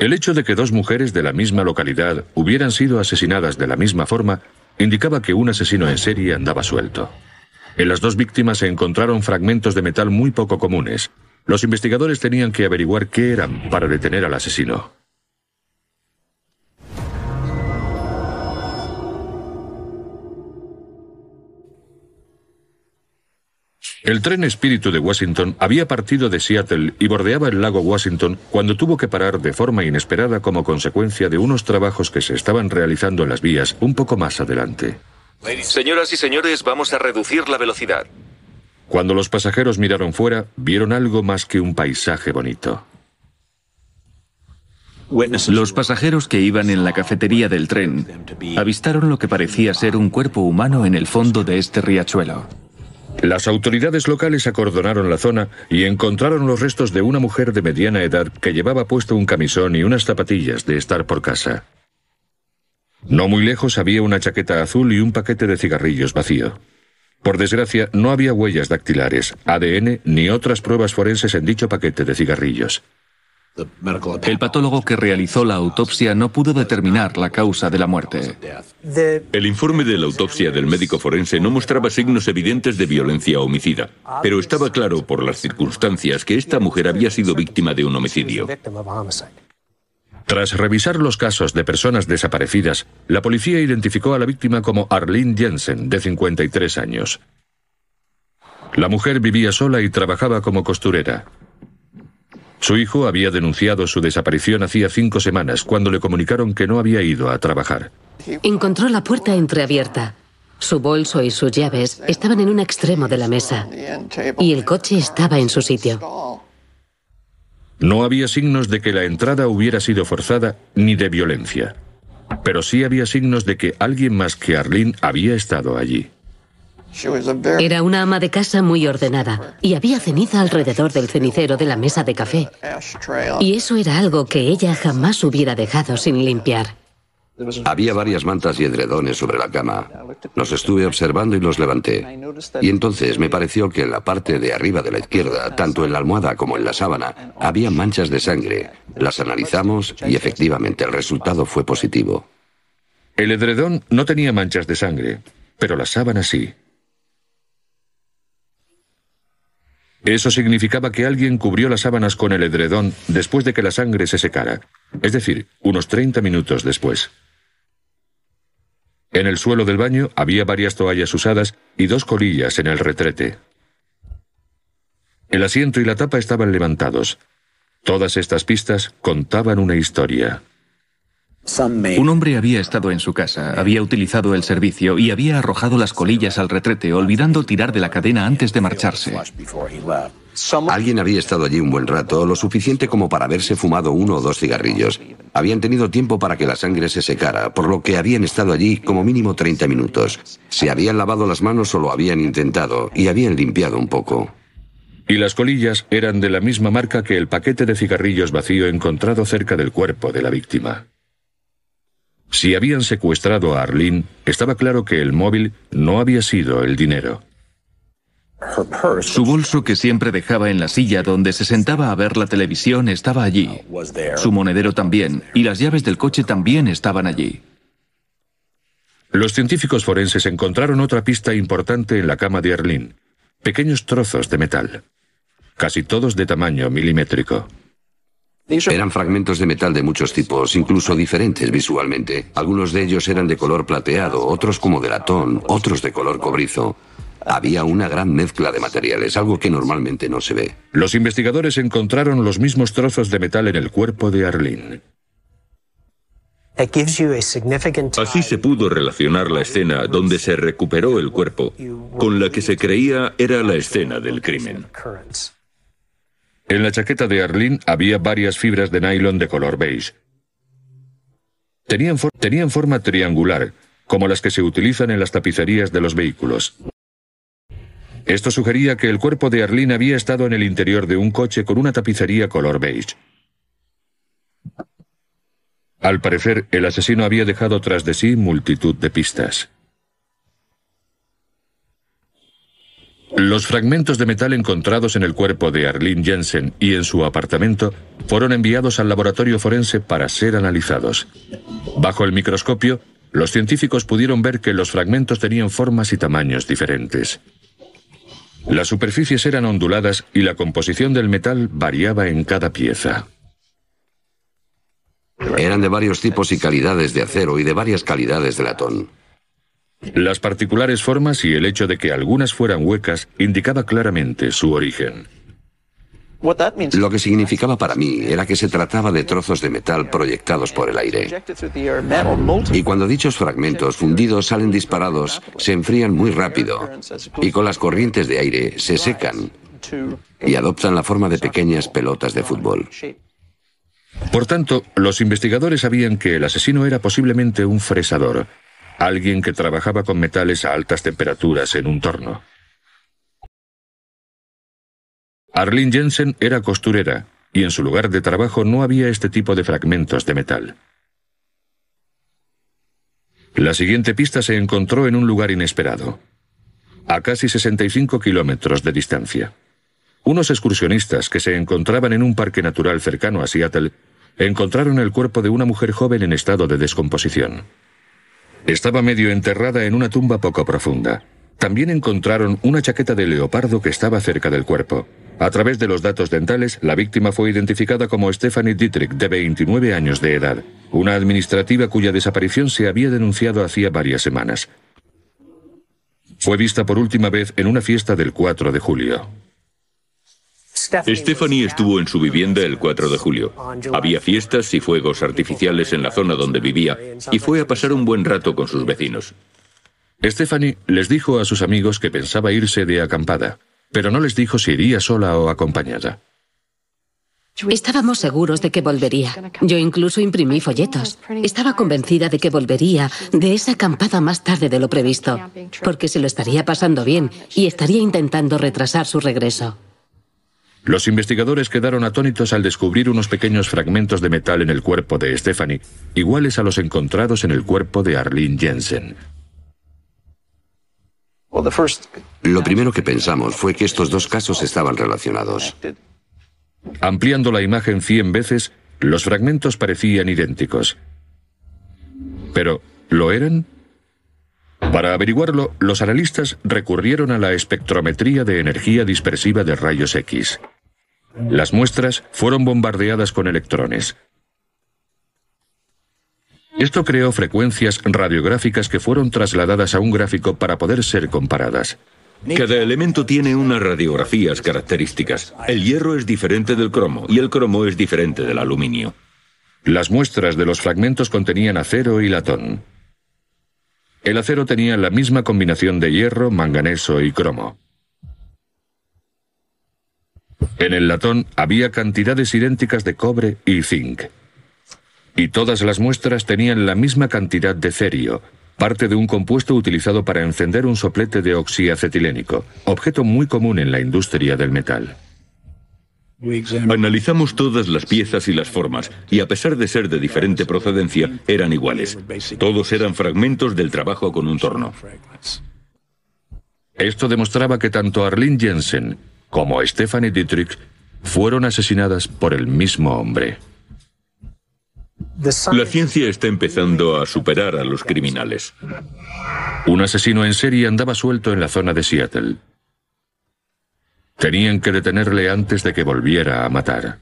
El hecho de que dos mujeres de la misma localidad hubieran sido asesinadas de la misma forma indicaba que un asesino en serie andaba suelto. En las dos víctimas se encontraron fragmentos de metal muy poco comunes. Los investigadores tenían que averiguar qué eran para detener al asesino. El tren espíritu de Washington había partido de Seattle y bordeaba el lago Washington cuando tuvo que parar de forma inesperada como consecuencia de unos trabajos que se estaban realizando en las vías un poco más adelante. Señoras y señores, vamos a reducir la velocidad. Cuando los pasajeros miraron fuera, vieron algo más que un paisaje bonito. Los pasajeros que iban en la cafetería del tren avistaron lo que parecía ser un cuerpo humano en el fondo de este riachuelo. Las autoridades locales acordonaron la zona y encontraron los restos de una mujer de mediana edad que llevaba puesto un camisón y unas zapatillas de estar por casa. No muy lejos había una chaqueta azul y un paquete de cigarrillos vacío. Por desgracia, no había huellas dactilares, ADN ni otras pruebas forenses en dicho paquete de cigarrillos. El patólogo que realizó la autopsia no pudo determinar la causa de la muerte. El informe de la autopsia del médico forense no mostraba signos evidentes de violencia homicida, pero estaba claro por las circunstancias que esta mujer había sido víctima de un homicidio. Tras revisar los casos de personas desaparecidas, la policía identificó a la víctima como Arlene Jensen, de 53 años. La mujer vivía sola y trabajaba como costurera. Su hijo había denunciado su desaparición hacía cinco semanas cuando le comunicaron que no había ido a trabajar. Encontró la puerta entreabierta. Su bolso y sus llaves estaban en un extremo de la mesa y el coche estaba en su sitio. No había signos de que la entrada hubiera sido forzada ni de violencia, pero sí había signos de que alguien más que Arlene había estado allí. Era una ama de casa muy ordenada y había ceniza alrededor del cenicero de la mesa de café. Y eso era algo que ella jamás hubiera dejado sin limpiar. Había varias mantas y edredones sobre la cama. Los estuve observando y los levanté. Y entonces me pareció que en la parte de arriba de la izquierda, tanto en la almohada como en la sábana, había manchas de sangre. Las analizamos y efectivamente el resultado fue positivo. El edredón no tenía manchas de sangre, pero la sábana sí. Eso significaba que alguien cubrió las sábanas con el edredón después de que la sangre se secara, es decir, unos 30 minutos después. En el suelo del baño había varias toallas usadas y dos colillas en el retrete. El asiento y la tapa estaban levantados. Todas estas pistas contaban una historia. Un hombre había estado en su casa, había utilizado el servicio y había arrojado las colillas al retrete, olvidando tirar de la cadena antes de marcharse. Alguien había estado allí un buen rato, lo suficiente como para haberse fumado uno o dos cigarrillos. Habían tenido tiempo para que la sangre se secara, por lo que habían estado allí como mínimo 30 minutos. Se habían lavado las manos o lo habían intentado, y habían limpiado un poco. Y las colillas eran de la misma marca que el paquete de cigarrillos vacío encontrado cerca del cuerpo de la víctima. Si habían secuestrado a Arlene, estaba claro que el móvil no había sido el dinero. Su bolso que siempre dejaba en la silla donde se sentaba a ver la televisión estaba allí. Su monedero también, y las llaves del coche también estaban allí. Los científicos forenses encontraron otra pista importante en la cama de Arlene. Pequeños trozos de metal. Casi todos de tamaño milimétrico. Eran fragmentos de metal de muchos tipos, incluso diferentes visualmente. Algunos de ellos eran de color plateado, otros como de latón, otros de color cobrizo. Había una gran mezcla de materiales, algo que normalmente no se ve. Los investigadores encontraron los mismos trozos de metal en el cuerpo de Arlene. Así se pudo relacionar la escena donde se recuperó el cuerpo con la que se creía era la escena del crimen. En la chaqueta de Arlene había varias fibras de nylon de color beige. Tenían, forma triangular, como las que se utilizan en las tapicerías de los vehículos. Esto sugería que el cuerpo de Arlene había estado en el interior de un coche con una tapicería color beige. Al parecer, el asesino había dejado tras de sí multitud de pistas. Los fragmentos de metal encontrados en el cuerpo de Arlene Jensen y en su apartamento fueron enviados al laboratorio forense para ser analizados. Bajo el microscopio, los científicos pudieron ver que los fragmentos tenían formas y tamaños diferentes. Las superficies eran onduladas y la composición del metal variaba en cada pieza. Eran de varios tipos y calidades de acero y de varias calidades de latón. Las particulares formas y el hecho de que algunas fueran huecas indicaba claramente su origen. Lo que significaba para mí era que se trataba de trozos de metal proyectados por el aire. Y cuando dichos fragmentos fundidos salen disparados, se enfrían muy rápido y con las corrientes de aire se secan y adoptan la forma de pequeñas pelotas de fútbol. Por tanto, los investigadores sabían que el asesino era posiblemente un fresador, alguien que trabajaba con metales a altas temperaturas en un torno. Arlene Jensen era costurera y en su lugar de trabajo no había este tipo de fragmentos de metal. La siguiente pista se encontró en un lugar inesperado, a casi 65 kilómetros de distancia. Unos excursionistas que se encontraban en un parque natural cercano a Seattle encontraron el cuerpo de una mujer joven en estado de descomposición. Estaba medio enterrada en una tumba poco profunda. También encontraron una chaqueta de leopardo que estaba cerca del cuerpo. A través de los datos dentales, la víctima fue identificada como Stephanie Dietrich, de 29 años de edad, una administrativa cuya desaparición se había denunciado hacía varias semanas. Fue vista por última vez en una fiesta del 4 de julio. Stephanie estuvo en su vivienda el 4 de julio. Había fiestas y fuegos artificiales en la zona donde vivía y fue a pasar un buen rato con sus vecinos. Stephanie les dijo a sus amigos que pensaba irse de acampada, pero no les dijo si iría sola o acompañada. Estábamos seguros de que volvería. Yo incluso imprimí folletos. Estaba convencida de que volvería de esa acampada más tarde de lo previsto, porque se lo estaría pasando bien y estaría intentando retrasar su regreso. Los investigadores quedaron atónitos al descubrir unos pequeños fragmentos de metal en el cuerpo de Stephanie, iguales a los encontrados en el cuerpo de Arlene Jensen. Lo primero que pensamos fue que estos dos casos estaban relacionados. Ampliando la imagen cien veces, los fragmentos parecían idénticos. Pero, ¿lo eran? Para averiguarlo, los analistas recurrieron a la espectrometría de energía dispersiva de rayos X. Las muestras fueron bombardeadas con electrones. Esto creó frecuencias radiográficas que fueron trasladadas a un gráfico para poder ser comparadas. Cada elemento tiene unas radiografías características. El hierro es diferente del cromo y el cromo es diferente del aluminio. Las muestras de los fragmentos contenían acero y latón. El acero tenía la misma combinación de hierro, manganeso y cromo. En el latón había cantidades idénticas de cobre y zinc. Y todas las muestras tenían la misma cantidad de cerio, parte de un compuesto utilizado para encender un soplete de oxiacetilénico, objeto muy común en la industria del metal. Analizamos todas las piezas y las formas, y a pesar de ser de diferente procedencia, eran iguales. Todos eran fragmentos del trabajo con un torno. Esto demostraba que tanto Arlene Jensen como Stephanie Dietrich fueron asesinadas por el mismo hombre. La ciencia está empezando a superar a los criminales. Un asesino en serie andaba suelto en la zona de Seattle. Tenían que detenerle antes de que volviera a matar.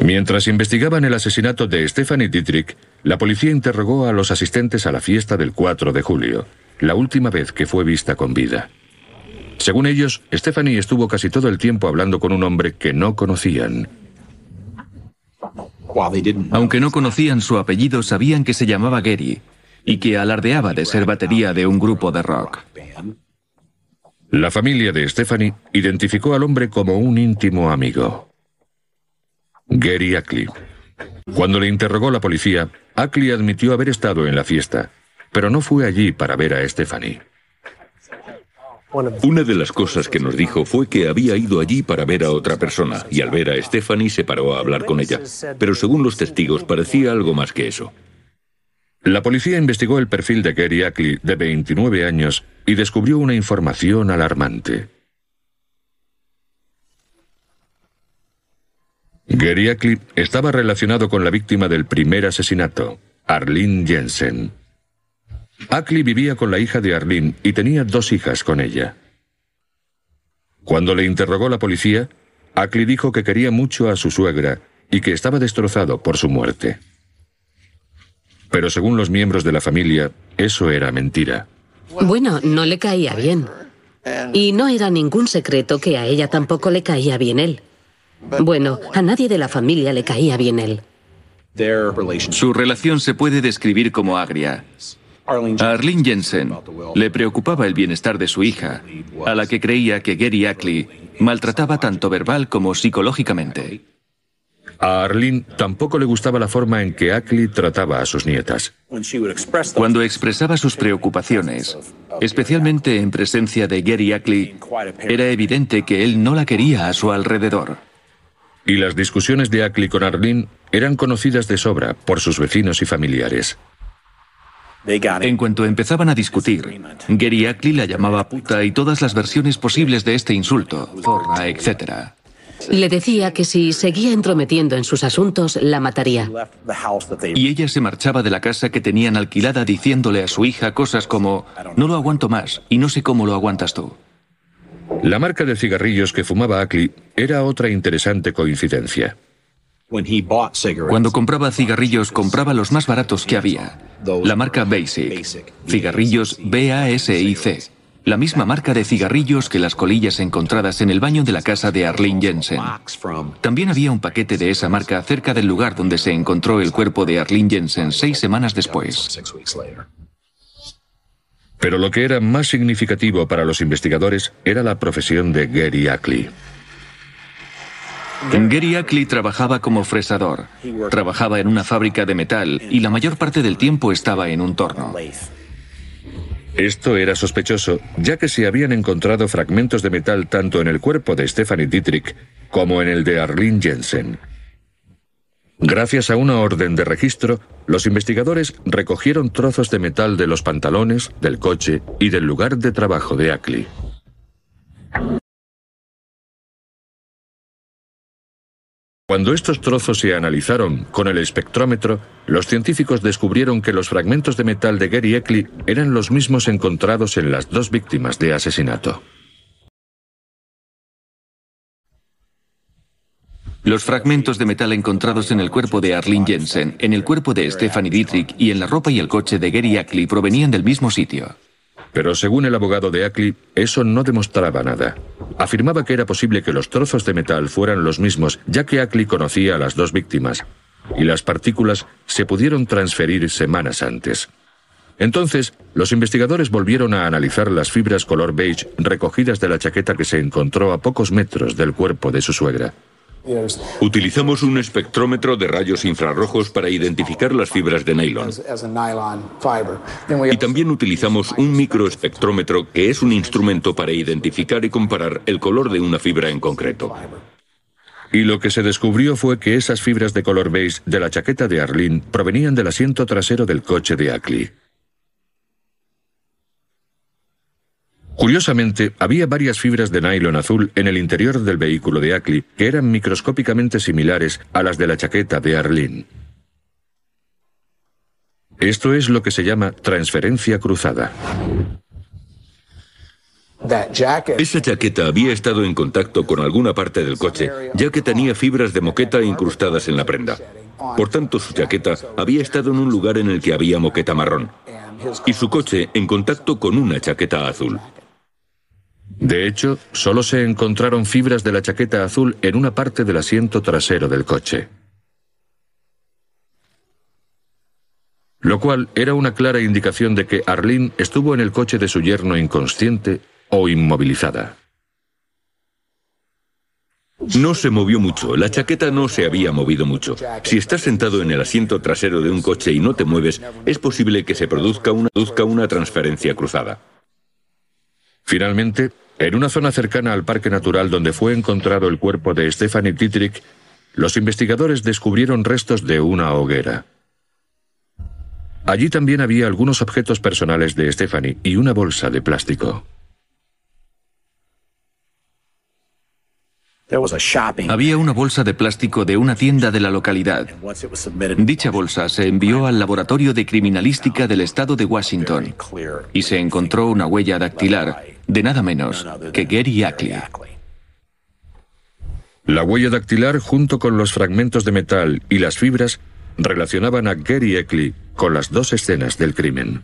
Mientras investigaban el asesinato de Stephanie Dietrich, la policía interrogó a los asistentes a la fiesta del 4 de julio, la última vez que fue vista con vida. Según ellos, Stephanie estuvo casi todo el tiempo hablando con un hombre que no conocían. Aunque no conocían su apellido, sabían que se llamaba Gary y que alardeaba de ser batería de un grupo de rock. La familia de Stephanie identificó al hombre como un íntimo amigo. Gary Ackley. Cuando le interrogó la policía, Ackley admitió haber estado en la fiesta, pero no fue allí para ver a Stephanie. Una de las cosas que nos dijo fue que había ido allí para ver a otra persona y al ver a Stephanie se paró a hablar con ella. Pero según los testigos parecía algo más que eso. La policía investigó el perfil de Gary Ackley, de 29 años, y descubrió una información alarmante. Gary Ackley estaba relacionado con la víctima del primer asesinato, Arlene Jensen. Ackley vivía con la hija de Arlene y tenía dos hijas con ella. Cuando le interrogó la policía, Ackley dijo que quería mucho a su suegra y que estaba destrozado por su muerte. Pero según los miembros de la familia, eso era mentira. Bueno, no le caía bien. Y no era ningún secreto que a ella tampoco le caía bien él. Bueno, a nadie de la familia le caía bien él. Su relación se puede describir como agria. A Arlene Jensen le preocupaba el bienestar de su hija, a la que creía que Gary Ackley maltrataba tanto verbal como psicológicamente. A Arlene tampoco le gustaba la forma en que Ackley trataba a sus nietas. Cuando expresaba sus preocupaciones, especialmente en presencia de Gary Ackley, era evidente que él no la quería a su alrededor. Y las discusiones de Ackley con Arlene eran conocidas de sobra por sus vecinos y familiares. En cuanto empezaban a discutir, Gary Ackley la llamaba puta y todas las versiones posibles de este insulto, zorra, etc. Le decía que si seguía entrometiendo en sus asuntos, la mataría. Y ella se marchaba de la casa que tenían alquilada diciéndole a su hija cosas como, no lo aguanto más y no sé cómo lo aguantas tú. La marca de cigarrillos que fumaba Ackley era otra interesante coincidencia. Cuando compraba cigarrillos, compraba los más baratos que había. La marca Basic. Cigarrillos B-A-S-I-C. La misma marca de cigarrillos que las colillas encontradas en el baño de la casa de Arlene Jensen. También había un paquete de esa marca cerca del lugar donde se encontró el cuerpo de Arlene Jensen seis semanas después. Pero lo que era más significativo para los investigadores era la profesión de Gary Ackley. Gary Ackley trabajaba como fresador. Trabajaba en una fábrica de metal y la mayor parte del tiempo estaba en un torno. Esto era sospechoso, ya que se habían encontrado fragmentos de metal tanto en el cuerpo de Stephanie Dietrich como en el de Arlene Jensen. Gracias a una orden de registro, los investigadores recogieron trozos de metal de los pantalones, del coche y del lugar de trabajo de Ackley. Cuando estos trozos se analizaron con el espectrómetro, los científicos descubrieron que los fragmentos de metal de Gary Eckley eran los mismos encontrados en las dos víctimas de asesinato. Los fragmentos de metal encontrados en el cuerpo de Arlene Jensen, en el cuerpo de Stephanie Dietrich y en la ropa y el coche de Gary Ackley provenían del mismo sitio. Pero según el abogado de Ackley, eso no demostraba nada. Afirmaba que era posible que los trozos de metal fueran los mismos, ya que Ackley conocía a las dos víctimas, y las partículas se pudieron transferir semanas antes. Entonces, los investigadores volvieron a analizar las fibras color beige recogidas de la chaqueta que se encontró a pocos metros del cuerpo de su suegra. Utilizamos un espectrómetro de rayos infrarrojos para identificar las fibras de nylon. Y también utilizamos un microespectrómetro que es un instrumento para identificar y comparar el color de una fibra en concreto. Y lo que se descubrió fue que esas fibras de color beige de la chaqueta de Arlene provenían del asiento trasero del coche de Ackley. Curiosamente, había varias fibras de nylon azul en el interior del vehículo de Ackley que eran microscópicamente similares a las de la chaqueta de Arlene. Esto es lo que se llama transferencia cruzada. Esa chaqueta había estado en contacto con alguna parte del coche, ya que tenía fibras de moqueta incrustadas en la prenda. Por tanto, su chaqueta había estado en un lugar en el que había moqueta marrón, y su coche en contacto con una chaqueta azul. De hecho, solo se encontraron fibras de la chaqueta azul en una parte del asiento trasero del coche. Lo cual era una clara indicación de que Arlene estuvo en el coche de su yerno inconsciente o inmovilizada. No se movió mucho, la chaqueta no se había movido mucho. Si estás sentado en el asiento trasero de un coche y no te mueves, es posible que se produzca una, produzca una transferencia cruzada. Finalmente, en una zona cercana al Parque Natural donde fue encontrado el cuerpo de Stephanie Dietrich, los investigadores descubrieron restos de una hoguera. Allí también había algunos objetos personales de Stephanie y una bolsa de plástico. Había una bolsa de plástico de una tienda de la localidad. Dicha bolsa se envió al Laboratorio de Criminalística del Estado de Washington y se encontró una huella dactilar de nada menos que Gary Ackley. La huella dactilar junto con los fragmentos de metal y las fibras relacionaban a Gary Ackley con las dos escenas del crimen.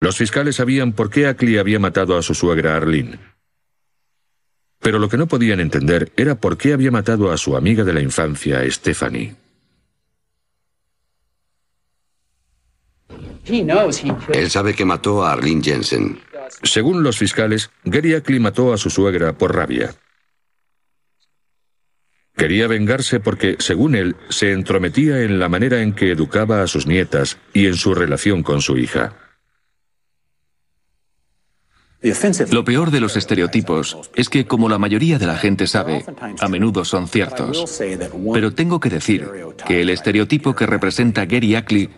Los fiscales sabían por qué Ackley había matado a su suegra Arlene. Pero lo que no podían entender era por qué había matado a su amiga de la infancia, Stephanie. Él sabe que mató a Arlene Jensen. Según los fiscales, Gary Ackley mató a su suegra por rabia. Quería vengarse porque, según él, se entrometía en la manera en que educaba a sus nietas y en su relación con su hija. Lo peor de los estereotipos es que, como la mayoría de la gente sabe, a menudo son ciertos. Pero tengo que decir que el estereotipo que representa Gary Ackley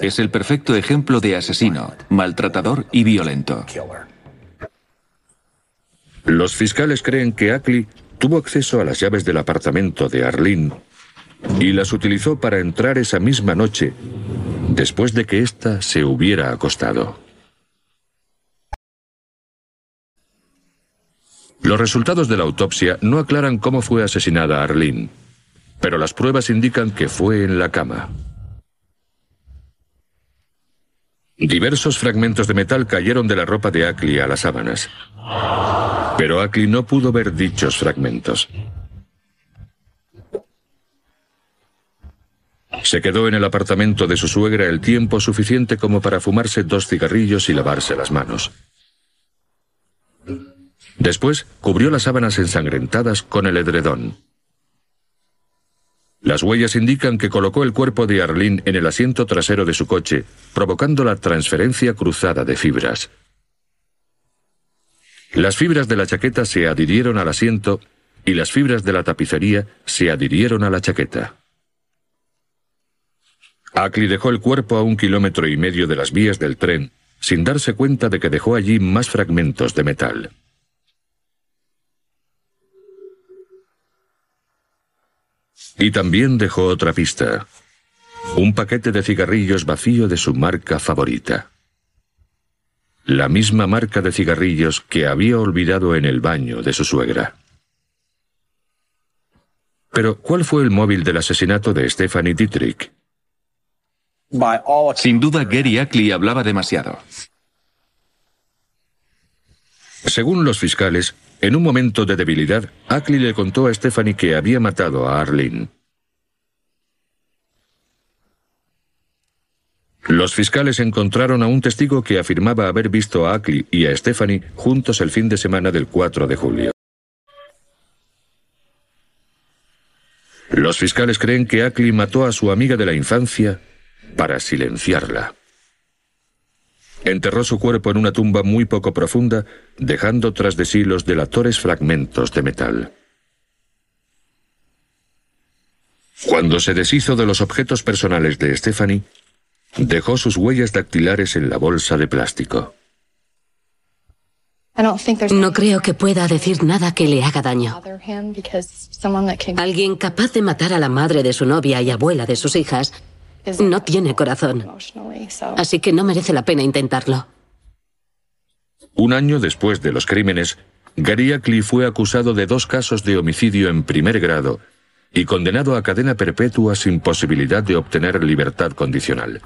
es el perfecto ejemplo de asesino, maltratador y violento. Los fiscales creen que Ackley tuvo acceso a las llaves del apartamento de Arlene y las utilizó para entrar esa misma noche, después de que ésta se hubiera acostado. Los resultados de la autopsia no aclaran cómo fue asesinada Arlene, pero las pruebas indican que fue en la cama. Diversos fragmentos de metal cayeron de la ropa de Ackley a las sábanas. Pero Ackley no pudo ver dichos fragmentos. Se quedó en el apartamento de su suegra el tiempo suficiente como para fumarse dos cigarrillos y lavarse las manos. Después cubrió las sábanas ensangrentadas con el edredón. Las huellas indican que colocó el cuerpo de Arlene en el asiento trasero de su coche, provocando la transferencia cruzada de fibras. Las fibras de la chaqueta se adhirieron al asiento y las fibras de la tapicería se adhirieron a la chaqueta. Ackley dejó el cuerpo a un kilómetro y medio de las vías del tren, sin darse cuenta de que dejó allí más fragmentos de metal. Y también dejó otra pista. Un paquete de cigarrillos vacío de su marca favorita. La misma marca de cigarrillos que había olvidado en el baño de su suegra. Pero, ¿cuál fue el móvil del asesinato de Stephanie Dietrich? Sin duda, Gary Ackley hablaba demasiado. Según los fiscales, en un momento de debilidad, Ackley le contó a Stephanie que había matado a Arlene. Los fiscales encontraron a un testigo que afirmaba haber visto a Ackley y a Stephanie juntos el fin de semana del 4 de julio. Los fiscales creen que Ackley mató a su amiga de la infancia para silenciarla. Enterró su cuerpo en una tumba muy poco profunda, dejando tras de sí los delatores fragmentos de metal. Cuando se deshizo de los objetos personales de Stephanie, dejó sus huellas dactilares en la bolsa de plástico. No creo que pueda decir nada que le haga daño. Alguien capaz de matar a la madre de su novia y abuela de sus hijas no tiene corazón. Así que no merece la pena intentarlo. Un año después de los crímenes, Gary Ackley fue acusado de dos casos de homicidio en primer grado y condenado a cadena perpetua sin posibilidad de obtener libertad condicional.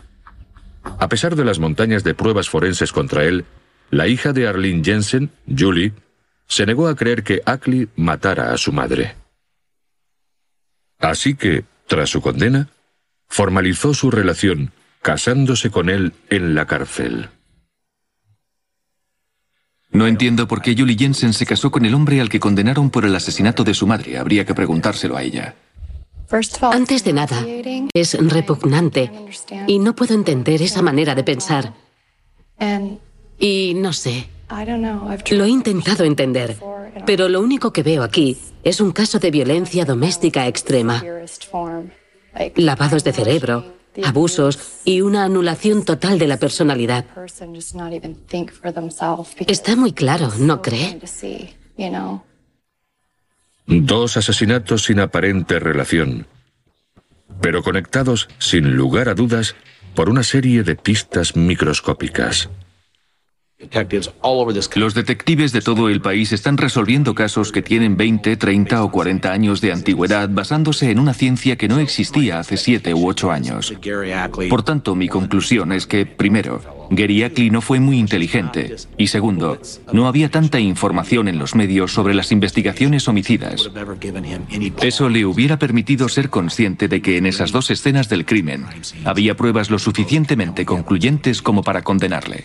A pesar de las montañas de pruebas forenses contra él, la hija de Arlene Jensen, Julie, se negó a creer que Ackley matara a su madre. Así que, tras su condena, formalizó su relación casándose con él en la cárcel. No entiendo por qué Julie Jensen se casó con el hombre al que condenaron por el asesinato de su madre. Habría que preguntárselo a ella. Antes de nada, es repugnante y no puedo entender esa manera de pensar. Y no sé. Lo he intentado entender, pero lo único que veo aquí es un caso de violencia doméstica extrema lavados de cerebro, abusos y una anulación total de la personalidad. Está muy claro, ¿no cree? Dos asesinatos sin aparente relación, pero conectados sin lugar a dudas por una serie de pistas microscópicas. Los detectives de todo el país están resolviendo casos que tienen 20, 30 o 40 años de antigüedad basándose en una ciencia que no existía hace 7 u 8 años. Por tanto, mi conclusión es que, primero, Gary Ackley no fue muy inteligente y segundo, no había tanta información en los medios sobre las investigaciones homicidas. Eso le hubiera permitido ser consciente de que en esas dos escenas del crimen había pruebas lo suficientemente concluyentes como para condenarle.